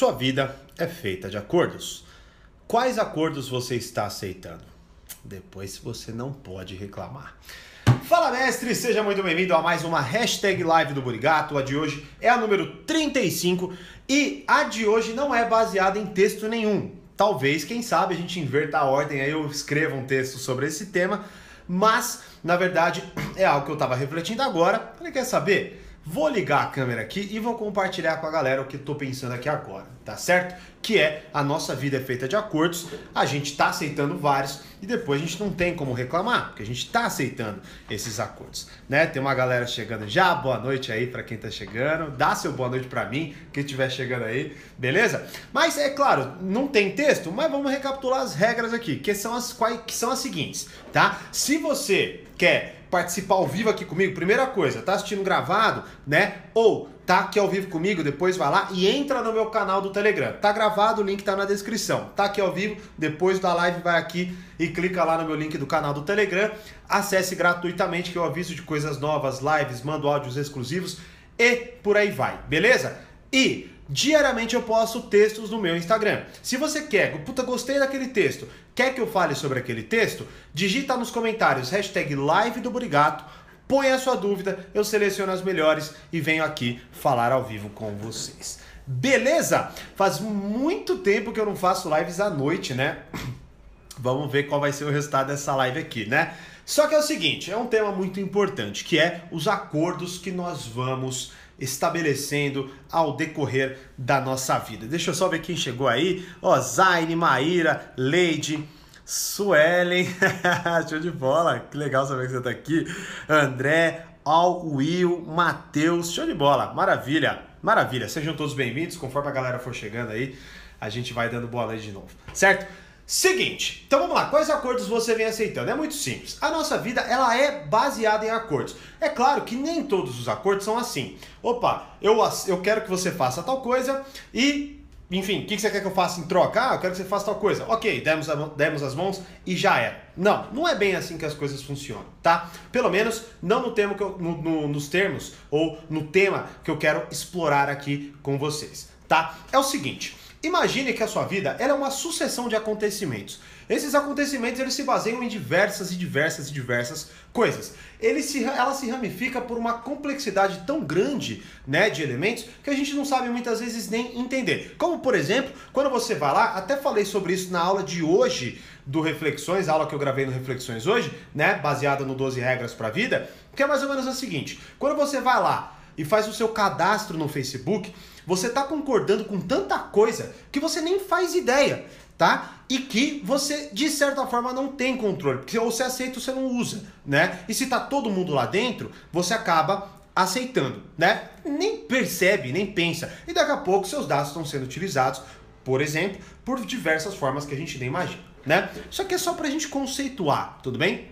Sua vida é feita de acordos. Quais acordos você está aceitando? Depois você não pode reclamar. Fala mestre, seja muito bem-vindo a mais uma hashtag live do Burigato. A de hoje é a número 35 e a de hoje não é baseada em texto nenhum. Talvez, quem sabe, a gente inverta a ordem aí eu escreva um texto sobre esse tema, mas na verdade é algo que eu estava refletindo agora. Falei, quer saber? Vou ligar a câmera aqui e vou compartilhar com a galera o que estou pensando aqui agora, tá certo? Que é a nossa vida é feita de acordos, a gente está aceitando vários e depois a gente não tem como reclamar, porque a gente está aceitando esses acordos, né? Tem uma galera chegando já, boa noite aí para quem está chegando, dá seu boa noite para mim, quem estiver chegando aí, beleza? Mas é claro, não tem texto, mas vamos recapitular as regras aqui, que são as, que são as seguintes, tá? Se você quer participar ao vivo aqui comigo, primeira coisa, tá assistindo gravado, né? Ou tá aqui ao vivo comigo, depois vai lá e entra no meu canal do Telegram. Tá gravado, o link tá na descrição. Tá aqui ao vivo, depois da live vai aqui e clica lá no meu link do canal do Telegram. Acesse gratuitamente que eu aviso de coisas novas, lives, mando áudios exclusivos e por aí vai, beleza? E Diariamente eu posto textos no meu Instagram. Se você quer, puta, gostei daquele texto, quer que eu fale sobre aquele texto, digita nos comentários hashtag live do Burigato, põe a sua dúvida, eu seleciono as melhores e venho aqui falar ao vivo com vocês. Beleza? Faz muito tempo que eu não faço lives à noite, né? Vamos ver qual vai ser o resultado dessa live aqui, né? Só que é o seguinte, é um tema muito importante, que é os acordos que nós vamos estabelecendo ao decorrer da nossa vida. Deixa eu só ver quem chegou aí. Ó, Zaine, Maíra, Leide, Suelen, show de bola, que legal saber que você está aqui. André, Al, Will, Matheus, show de bola, maravilha, maravilha. Sejam todos bem-vindos, conforme a galera for chegando aí, a gente vai dando boa noite de novo, certo? Seguinte, então vamos lá, quais acordos você vem aceitando? É muito simples. A nossa vida, ela é baseada em acordos. É claro que nem todos os acordos são assim. Opa, eu, eu quero que você faça tal coisa e, enfim, o que você quer que eu faça em troca? Ah, eu quero que você faça tal coisa. Ok, demos, a, demos as mãos e já era. Não, não é bem assim que as coisas funcionam, tá? Pelo menos não no, tema que eu, no, no, nos termos ou no tema que eu quero explorar aqui com vocês, tá? É o seguinte... Imagine que a sua vida é uma sucessão de acontecimentos. Esses acontecimentos eles se baseiam em diversas e diversas e diversas coisas. Ele se, ela se ramifica por uma complexidade tão grande né, de elementos que a gente não sabe muitas vezes nem entender. Como, por exemplo, quando você vai lá, até falei sobre isso na aula de hoje do Reflexões, a aula que eu gravei no Reflexões hoje, né, baseada no 12 Regras para a Vida, que é mais ou menos o seguinte: quando você vai lá e faz o seu cadastro no Facebook, você está concordando com tanta coisa que você nem faz ideia, tá? E que você, de certa forma, não tem controle. Porque ou você aceita ou você não usa, né? E se tá todo mundo lá dentro, você acaba aceitando, né? Nem percebe, nem pensa. E daqui a pouco seus dados estão sendo utilizados, por exemplo, por diversas formas que a gente nem imagina, né? Isso aqui é só pra gente conceituar, tudo bem?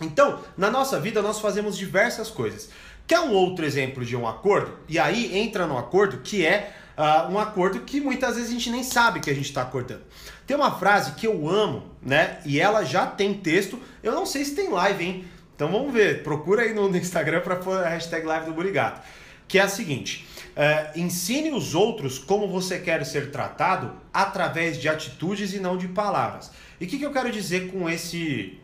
Então, na nossa vida nós fazemos diversas coisas. Quer um outro exemplo de um acordo? E aí entra no acordo que é uh, um acordo que muitas vezes a gente nem sabe que a gente está acordando. Tem uma frase que eu amo, né? E ela já tem texto. Eu não sei se tem live, hein? Então vamos ver. Procura aí no Instagram para pôr a hashtag live do Burigato. Que é a seguinte: uh, ensine os outros como você quer ser tratado através de atitudes e não de palavras. E o que, que eu quero dizer com esse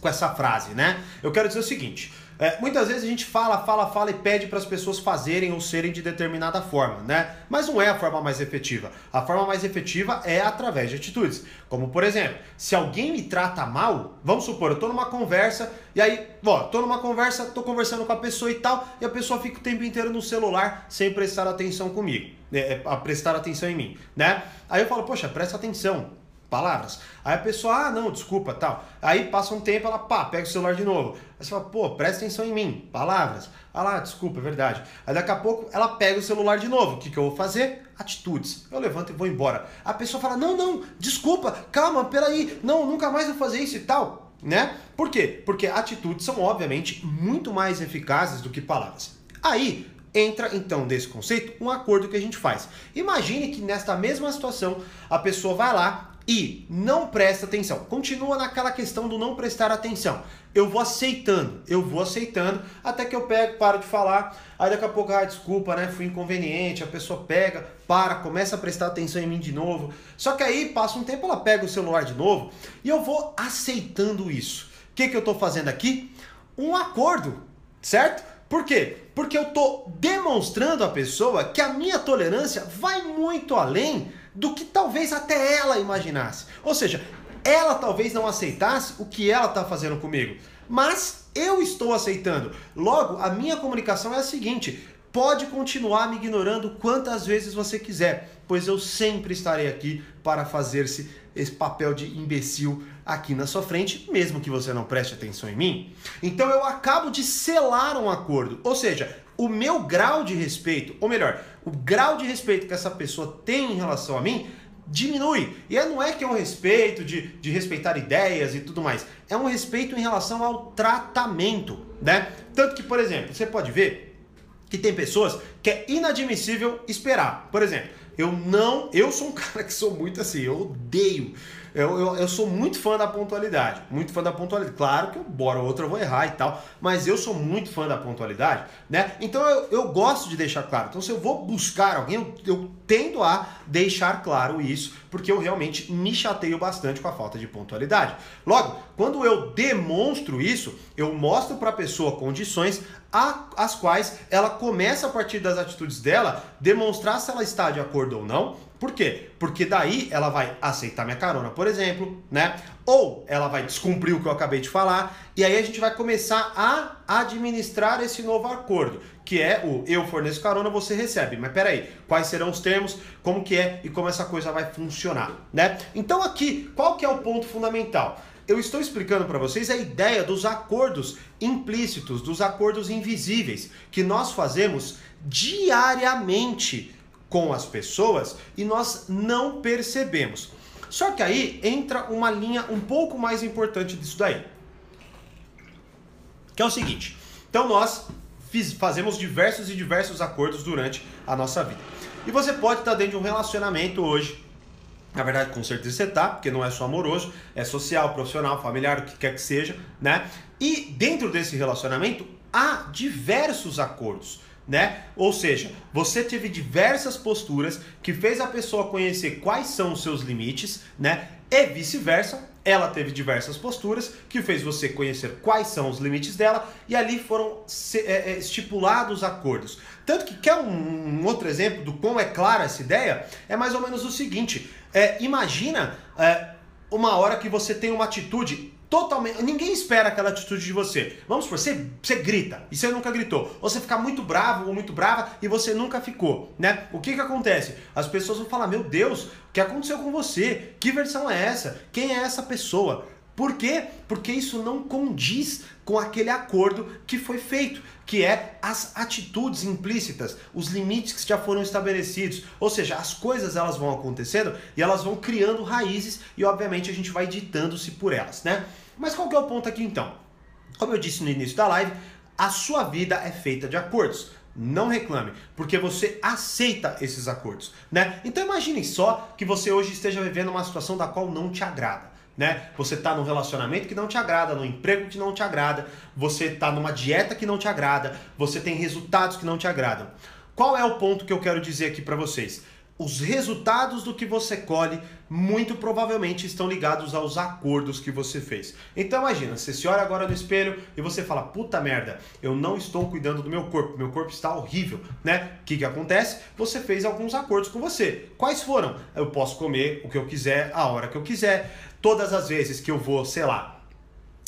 com essa frase, né? Eu quero dizer o seguinte: é, muitas vezes a gente fala, fala, fala e pede para as pessoas fazerem ou serem de determinada forma, né? Mas não é a forma mais efetiva. A forma mais efetiva é através de atitudes. Como, por exemplo, se alguém me trata mal, vamos supor, eu tô numa conversa e aí, ó, tô numa conversa, tô conversando com a pessoa e tal, e a pessoa fica o tempo inteiro no celular sem prestar atenção comigo, é, a prestar atenção em mim, né? Aí eu falo, poxa, presta atenção, palavras. Aí a pessoa, ah, não, desculpa, tal. Aí passa um tempo, ela, pá, pega o celular de novo. Aí você fala, pô, presta atenção em mim, palavras. Ah lá, desculpa, é verdade. Aí daqui a pouco ela pega o celular de novo. O que, que eu vou fazer? Atitudes. Eu levanto e vou embora. A pessoa fala, não, não, desculpa, calma, peraí, não, nunca mais vou fazer isso e tal. Né? Por quê? Porque atitudes são, obviamente, muito mais eficazes do que palavras. Aí, entra então desse conceito um acordo que a gente faz. Imagine que nesta mesma situação a pessoa vai lá e não presta atenção, continua naquela questão do não prestar atenção. Eu vou aceitando, eu vou aceitando, até que eu pego, paro de falar, aí daqui a pouco, ah, desculpa, né? Fui inconveniente, a pessoa pega, para, começa a prestar atenção em mim de novo. Só que aí passa um tempo, ela pega o celular de novo e eu vou aceitando isso. O que, que eu tô fazendo aqui? Um acordo, certo? Por quê? Porque eu tô demonstrando à pessoa que a minha tolerância vai muito além do que talvez até ela imaginasse. Ou seja, ela talvez não aceitasse o que ela está fazendo comigo, mas eu estou aceitando. Logo, a minha comunicação é a seguinte: pode continuar me ignorando quantas vezes você quiser, pois eu sempre estarei aqui para fazer-se esse papel de imbecil aqui na sua frente, mesmo que você não preste atenção em mim. Então eu acabo de selar um acordo, ou seja, o meu grau de respeito, ou melhor, o grau de respeito que essa pessoa tem em relação a mim diminui. E não é que é um respeito de, de respeitar ideias e tudo mais. É um respeito em relação ao tratamento, né? Tanto que, por exemplo, você pode ver que tem pessoas que é inadmissível esperar. Por exemplo, eu não. Eu sou um cara que sou muito assim, eu odeio eu, eu, eu, sou muito fã da pontualidade. Muito fã da pontualidade. Claro que, bora outra, eu vou errar e tal. Mas eu sou muito fã da pontualidade, né? Então eu, eu gosto de deixar claro. Então, se eu vou buscar alguém, eu, eu tendo a deixar claro isso, porque eu realmente me chateio bastante com a falta de pontualidade. Logo, quando eu demonstro isso, eu mostro para a pessoa condições a, as quais ela começa a partir das atitudes dela demonstrar se ela está de acordo ou não por quê? Porque daí ela vai aceitar minha carona, por exemplo, né? Ou ela vai descumprir o que eu acabei de falar, e aí a gente vai começar a administrar esse novo acordo, que é o eu forneço carona, você recebe. Mas peraí, quais serão os termos, como que é e como essa coisa vai funcionar, né? Então aqui, qual que é o ponto fundamental? Eu estou explicando para vocês a ideia dos acordos implícitos, dos acordos invisíveis, que nós fazemos diariamente com as pessoas e nós não percebemos. Só que aí entra uma linha um pouco mais importante disso daí. Que é o seguinte: então nós fiz, fazemos diversos e diversos acordos durante a nossa vida. E você pode estar dentro de um relacionamento hoje. Na verdade, com certeza você está, porque não é só amoroso, é social, profissional, familiar, o que quer que seja, né? E dentro desse relacionamento há diversos acordos né? Ou seja, você teve diversas posturas que fez a pessoa conhecer quais são os seus limites, né? E vice-versa, ela teve diversas posturas que fez você conhecer quais são os limites dela e ali foram é, é, estipulados acordos. Tanto que quer um, outro exemplo do quão é clara essa ideia? É mais ou menos o seguinte: é, imagina é, uma hora que você tem uma atitude totalmente. Ninguém espera aquela atitude de você. Vamos supor, você, você grita e você nunca gritou. Ou você fica muito bravo ou muito brava e você nunca ficou, né? O que que acontece? As pessoas vão falar: Meu Deus, o que aconteceu com você? Que versão é essa? Quem é essa pessoa? Por quê? Porque isso não condiz com aquele acordo que foi feito, que é as atitudes implícitas, os limites que já foram estabelecidos. Ou seja, as coisas elas vão acontecendo e elas vão criando raízes e obviamente a gente vai ditando-se por elas, né? Mas qual que é o ponto aqui então? Como eu disse no início da live, a sua vida é feita de acordos. Não reclame, porque você aceita esses acordos, né? Então imagine só que você hoje esteja vivendo uma situação da qual não te agrada. Né? Você está num relacionamento que não te agrada, num emprego que não te agrada, você está numa dieta que não te agrada, você tem resultados que não te agradam. Qual é o ponto que eu quero dizer aqui para vocês? Os resultados do que você colhe muito provavelmente estão ligados aos acordos que você fez. Então imagina, você se olha agora no espelho e você fala, puta merda, eu não estou cuidando do meu corpo, meu corpo está horrível, né? O que, que acontece? Você fez alguns acordos com você. Quais foram? Eu posso comer o que eu quiser, a hora que eu quiser, todas as vezes que eu vou, sei lá,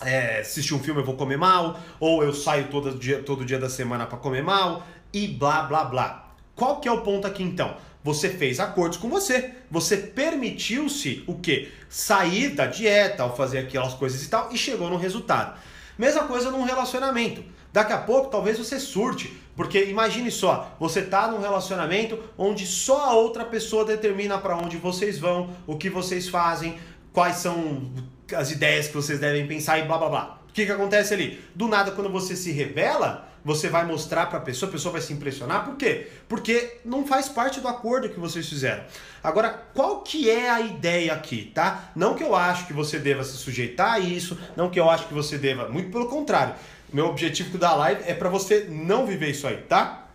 é, assistir um filme eu vou comer mal, ou eu saio todo dia, todo dia da semana para comer mal, e blá blá blá. Qual que é o ponto aqui então? Você fez acordos com você. Você permitiu-se o quê? Sair da dieta ao fazer aquelas coisas e tal e chegou no resultado. Mesma coisa num relacionamento. Daqui a pouco talvez você surte, porque imagine só, você tá num relacionamento onde só a outra pessoa determina para onde vocês vão, o que vocês fazem, quais são as ideias que vocês devem pensar e blá blá blá. O que, que acontece ali? Do nada, quando você se revela, você vai mostrar para a pessoa, a pessoa vai se impressionar. Por quê? Porque não faz parte do acordo que vocês fizeram. Agora, qual que é a ideia aqui, tá? Não que eu acho que você deva se sujeitar a isso, não que eu acho que você deva, muito pelo contrário. Meu objetivo da live é para você não viver isso aí, tá?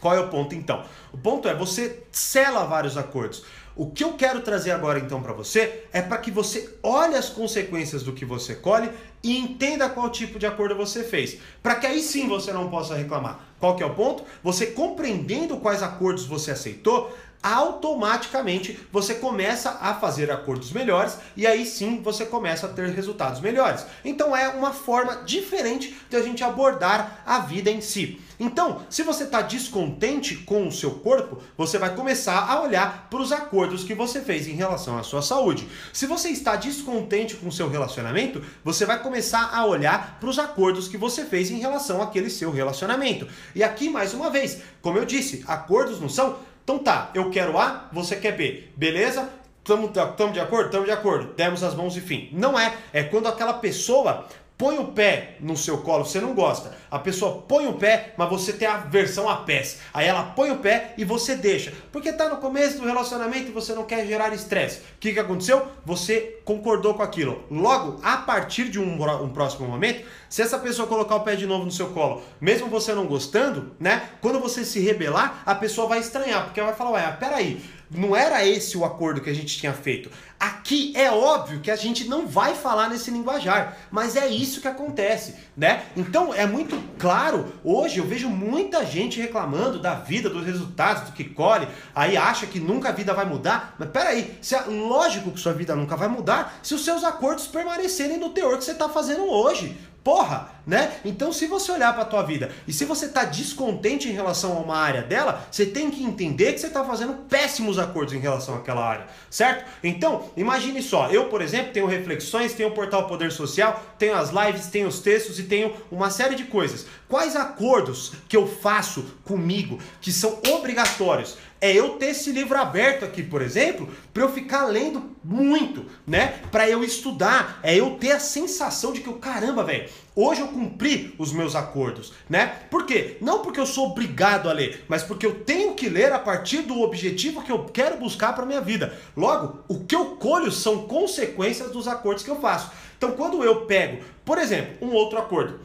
Qual é o ponto então? O ponto é você sela vários acordos. O que eu quero trazer agora então para você é para que você olhe as consequências do que você colhe e entenda qual tipo de acordo você fez, para que aí sim você não possa reclamar. Qual que é o ponto? Você compreendendo quais acordos você aceitou, automaticamente você começa a fazer acordos melhores e aí sim você começa a ter resultados melhores. Então é uma forma diferente de a gente abordar a vida em si. Então, se você está descontente com o seu corpo, você vai começar a olhar para os acordos que você fez em relação à sua saúde. Se você está descontente com o seu relacionamento, você vai começar a olhar para os acordos que você fez em relação àquele seu relacionamento. E aqui, mais uma vez, como eu disse, acordos não são então tá, eu quero A, você quer B. Beleza? Estamos de acordo? Estamos de acordo. Demos as mãos e fim. Não é. É quando aquela pessoa põe o pé no seu colo, você não gosta. A pessoa põe o pé, mas você tem a versão a pés. Aí ela põe o pé e você deixa. Porque tá no começo do relacionamento e você não quer gerar estresse. O que, que aconteceu? Você concordou com aquilo. Logo, a partir de um, um próximo momento, se essa pessoa colocar o pé de novo no seu colo, mesmo você não gostando, né? Quando você se rebelar, a pessoa vai estranhar, porque ela vai falar, ué, peraí não era esse o acordo que a gente tinha feito. Aqui é óbvio que a gente não vai falar nesse linguajar, mas é isso que acontece, né? Então é muito claro, hoje eu vejo muita gente reclamando da vida, dos resultados, do que colhe, aí acha que nunca a vida vai mudar, mas peraí, se é lógico que sua vida nunca vai mudar se os seus acordos permanecerem no teor que você está fazendo hoje. Porra, né? Então, se você olhar para a tua vida e se você está descontente em relação a uma área dela, você tem que entender que você está fazendo péssimos acordos em relação àquela área, certo? Então, imagine só, eu, por exemplo, tenho reflexões, tenho o portal Poder Social, tenho as lives, tenho os textos e tenho uma série de coisas. Quais acordos que eu faço comigo que são obrigatórios? É eu ter esse livro aberto aqui, por exemplo, para eu ficar lendo muito, né? Para eu estudar, é eu ter a sensação de que eu caramba, velho, hoje eu cumpri os meus acordos, né? Por quê? Não porque eu sou obrigado a ler, mas porque eu tenho que ler a partir do objetivo que eu quero buscar para minha vida. Logo, o que eu colho são consequências dos acordos que eu faço. Então, quando eu pego, por exemplo, um outro acordo,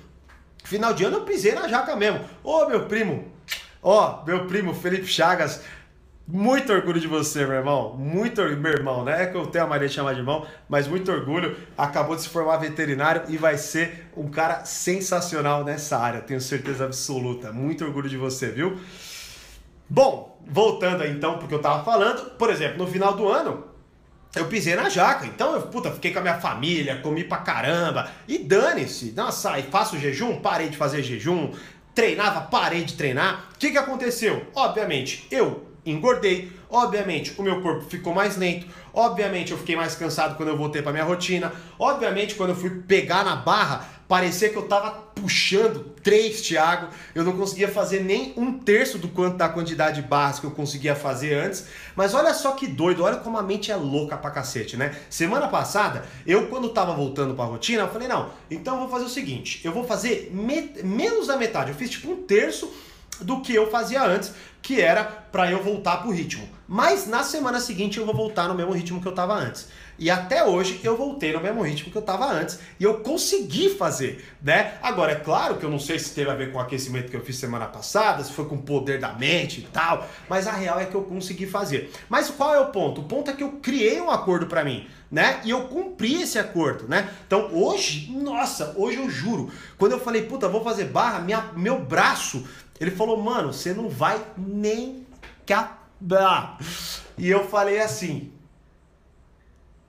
final de ano eu pisei na jaca mesmo. Ô, meu primo, Ó, meu primo Felipe Chagas, muito orgulho de você, meu irmão. Muito orgulho, meu irmão, né? É que eu tenho a maneira de chamar de irmão, mas muito orgulho. Acabou de se formar veterinário e vai ser um cara sensacional nessa área, tenho certeza absoluta. Muito orgulho de você, viu? Bom, voltando então porque eu tava falando, por exemplo, no final do ano, eu pisei na jaca, então eu, puta, fiquei com a minha família, comi pra caramba, e dane-se, nossa, aí faço jejum, parei de fazer jejum, treinava, parei de treinar. O que que aconteceu? Obviamente, eu engordei. Obviamente, o meu corpo ficou mais lento. Obviamente, eu fiquei mais cansado quando eu voltei para minha rotina. Obviamente, quando eu fui pegar na barra, parecia que eu tava puxando três, Thiago. Eu não conseguia fazer nem um terço do quanto da quantidade de barras que eu conseguia fazer antes. Mas olha só que doido, olha como a mente é louca pra cacete, né? Semana passada, eu quando tava voltando pra rotina, eu falei, não, então eu vou fazer o seguinte, eu vou fazer menos da metade. Eu fiz tipo um terço do que eu fazia antes, que era para eu voltar pro ritmo. Mas na semana seguinte eu vou voltar no mesmo ritmo que eu tava antes. E até hoje eu voltei no mesmo ritmo que eu tava antes e eu consegui fazer, né? Agora é claro que eu não sei se teve a ver com o aquecimento que eu fiz semana passada, se foi com o poder da mente e tal, mas a real é que eu consegui fazer. Mas qual é o ponto? O ponto é que eu criei um acordo para mim, né? E eu cumpri esse acordo, né? Então hoje, nossa, hoje eu juro, quando eu falei, puta, vou fazer barra, minha, meu braço ele falou, mano, você não vai nem acabar. E eu falei assim,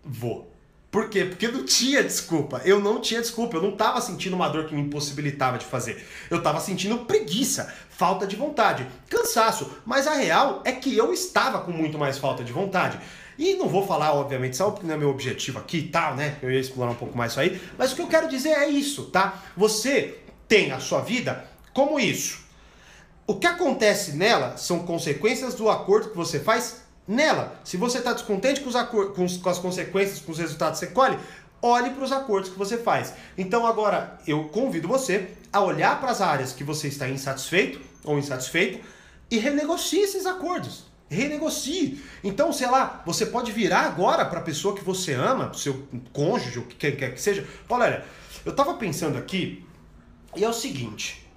vou. Por quê? Porque não tinha desculpa. Eu não tinha desculpa. Eu não estava sentindo uma dor que me impossibilitava de fazer. Eu estava sentindo preguiça, falta de vontade, cansaço. Mas a real é que eu estava com muito mais falta de vontade. E não vou falar, obviamente, só porque não é meu objetivo aqui e tal, né? Eu ia explorar um pouco mais isso aí. Mas o que eu quero dizer é isso, tá? Você tem a sua vida como isso. O que acontece nela são consequências do acordo que você faz nela. Se você está descontente com, com, com, as consequências, com os resultados que você colhe, olhe para os acordos que você faz. Então agora eu convido você a olhar para as áreas que você está insatisfeito ou insatisfeito e renegocie esses acordos. Renegocie. Então, sei lá, você pode virar agora para a pessoa que você ama, seu cônjuge, o que quer que seja. Olha, eu estava pensando aqui e é o seguinte: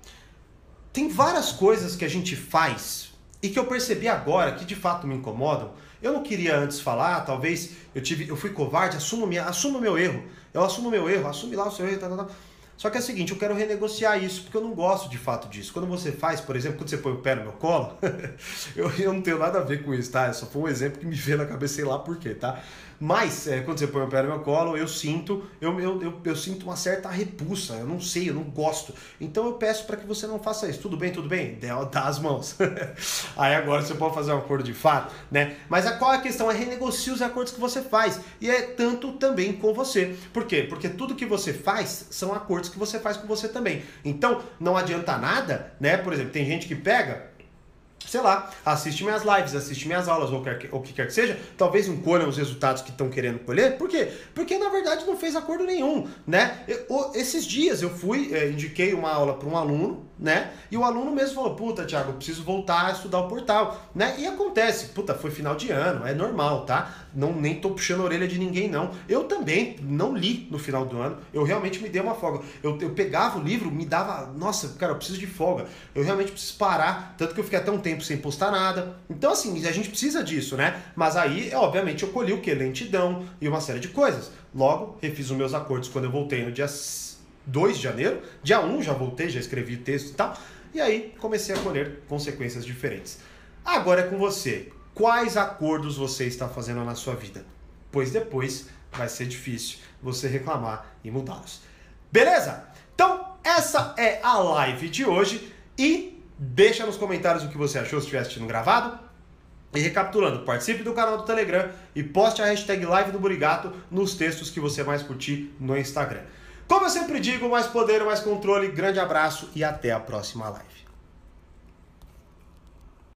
tem várias coisas que a gente faz e que eu percebi agora que de fato me incomodam. Eu não queria antes falar, talvez eu tive, eu fui covarde, assumo minha, assumo meu erro. Eu assumo meu erro, assume lá o seu erro, tá, tá, tá. Só que é o seguinte, eu quero renegociar isso, porque eu não gosto de fato disso. Quando você faz, por exemplo, quando você põe o pé no meu colo, eu, eu não tenho nada a ver com isso, tá? Só foi um exemplo que me veio na cabeça, sei lá por quê, tá? Mas, é, quando você põe o pé no meu colo, eu sinto, eu, eu, eu, eu, sinto uma certa repulsa, eu não sei, eu não gosto. Então eu peço para que você não faça isso. Tudo bem, tudo bem? Dá as mãos. Aí agora você pode fazer um acordo de fato, né? Mas a qual é a questão? É renegociar os acordos que você faz. E é tanto também com você. Por quê? Porque tudo que você faz são acordos que você faz com você também. Então, não adianta nada, né? Por exemplo, tem gente que pega sei lá, assiste minhas lives, assiste minhas aulas, ou o que quer que seja, talvez não colham os resultados que estão querendo colher. Por quê? Porque na verdade não fez acordo nenhum, né? Eu, esses dias eu fui, é, indiquei uma aula para um aluno, né? E o aluno mesmo falou: Puta, Thiago, eu preciso voltar a estudar o portal, né? E acontece, puta, foi final de ano, é normal, tá? Não, nem tô puxando a orelha de ninguém, não. Eu também não li no final do ano, eu realmente me dei uma folga. Eu, eu pegava o livro, me dava, nossa, cara, eu preciso de folga. Eu realmente preciso parar, tanto que eu fiquei até um tempo sem postar nada. Então, assim, a gente precisa disso, né? Mas aí, obviamente, eu colhi o que? Lentidão e uma série de coisas. Logo, refiz os meus acordos quando eu voltei no dia 2 de janeiro. Dia 1 já voltei, já escrevi texto e tal. E aí comecei a colher consequências diferentes. Agora é com você. Quais acordos você está fazendo na sua vida? Pois depois vai ser difícil você reclamar e mudá-los. Beleza? Então, essa é a live de hoje e deixa nos comentários o que você achou se estiver assistindo gravado. E recapitulando, participe do canal do Telegram e poste a hashtag live do Burigato nos textos que você mais curtir no Instagram. Como eu sempre digo, mais poder, mais controle. Grande abraço e até a próxima live.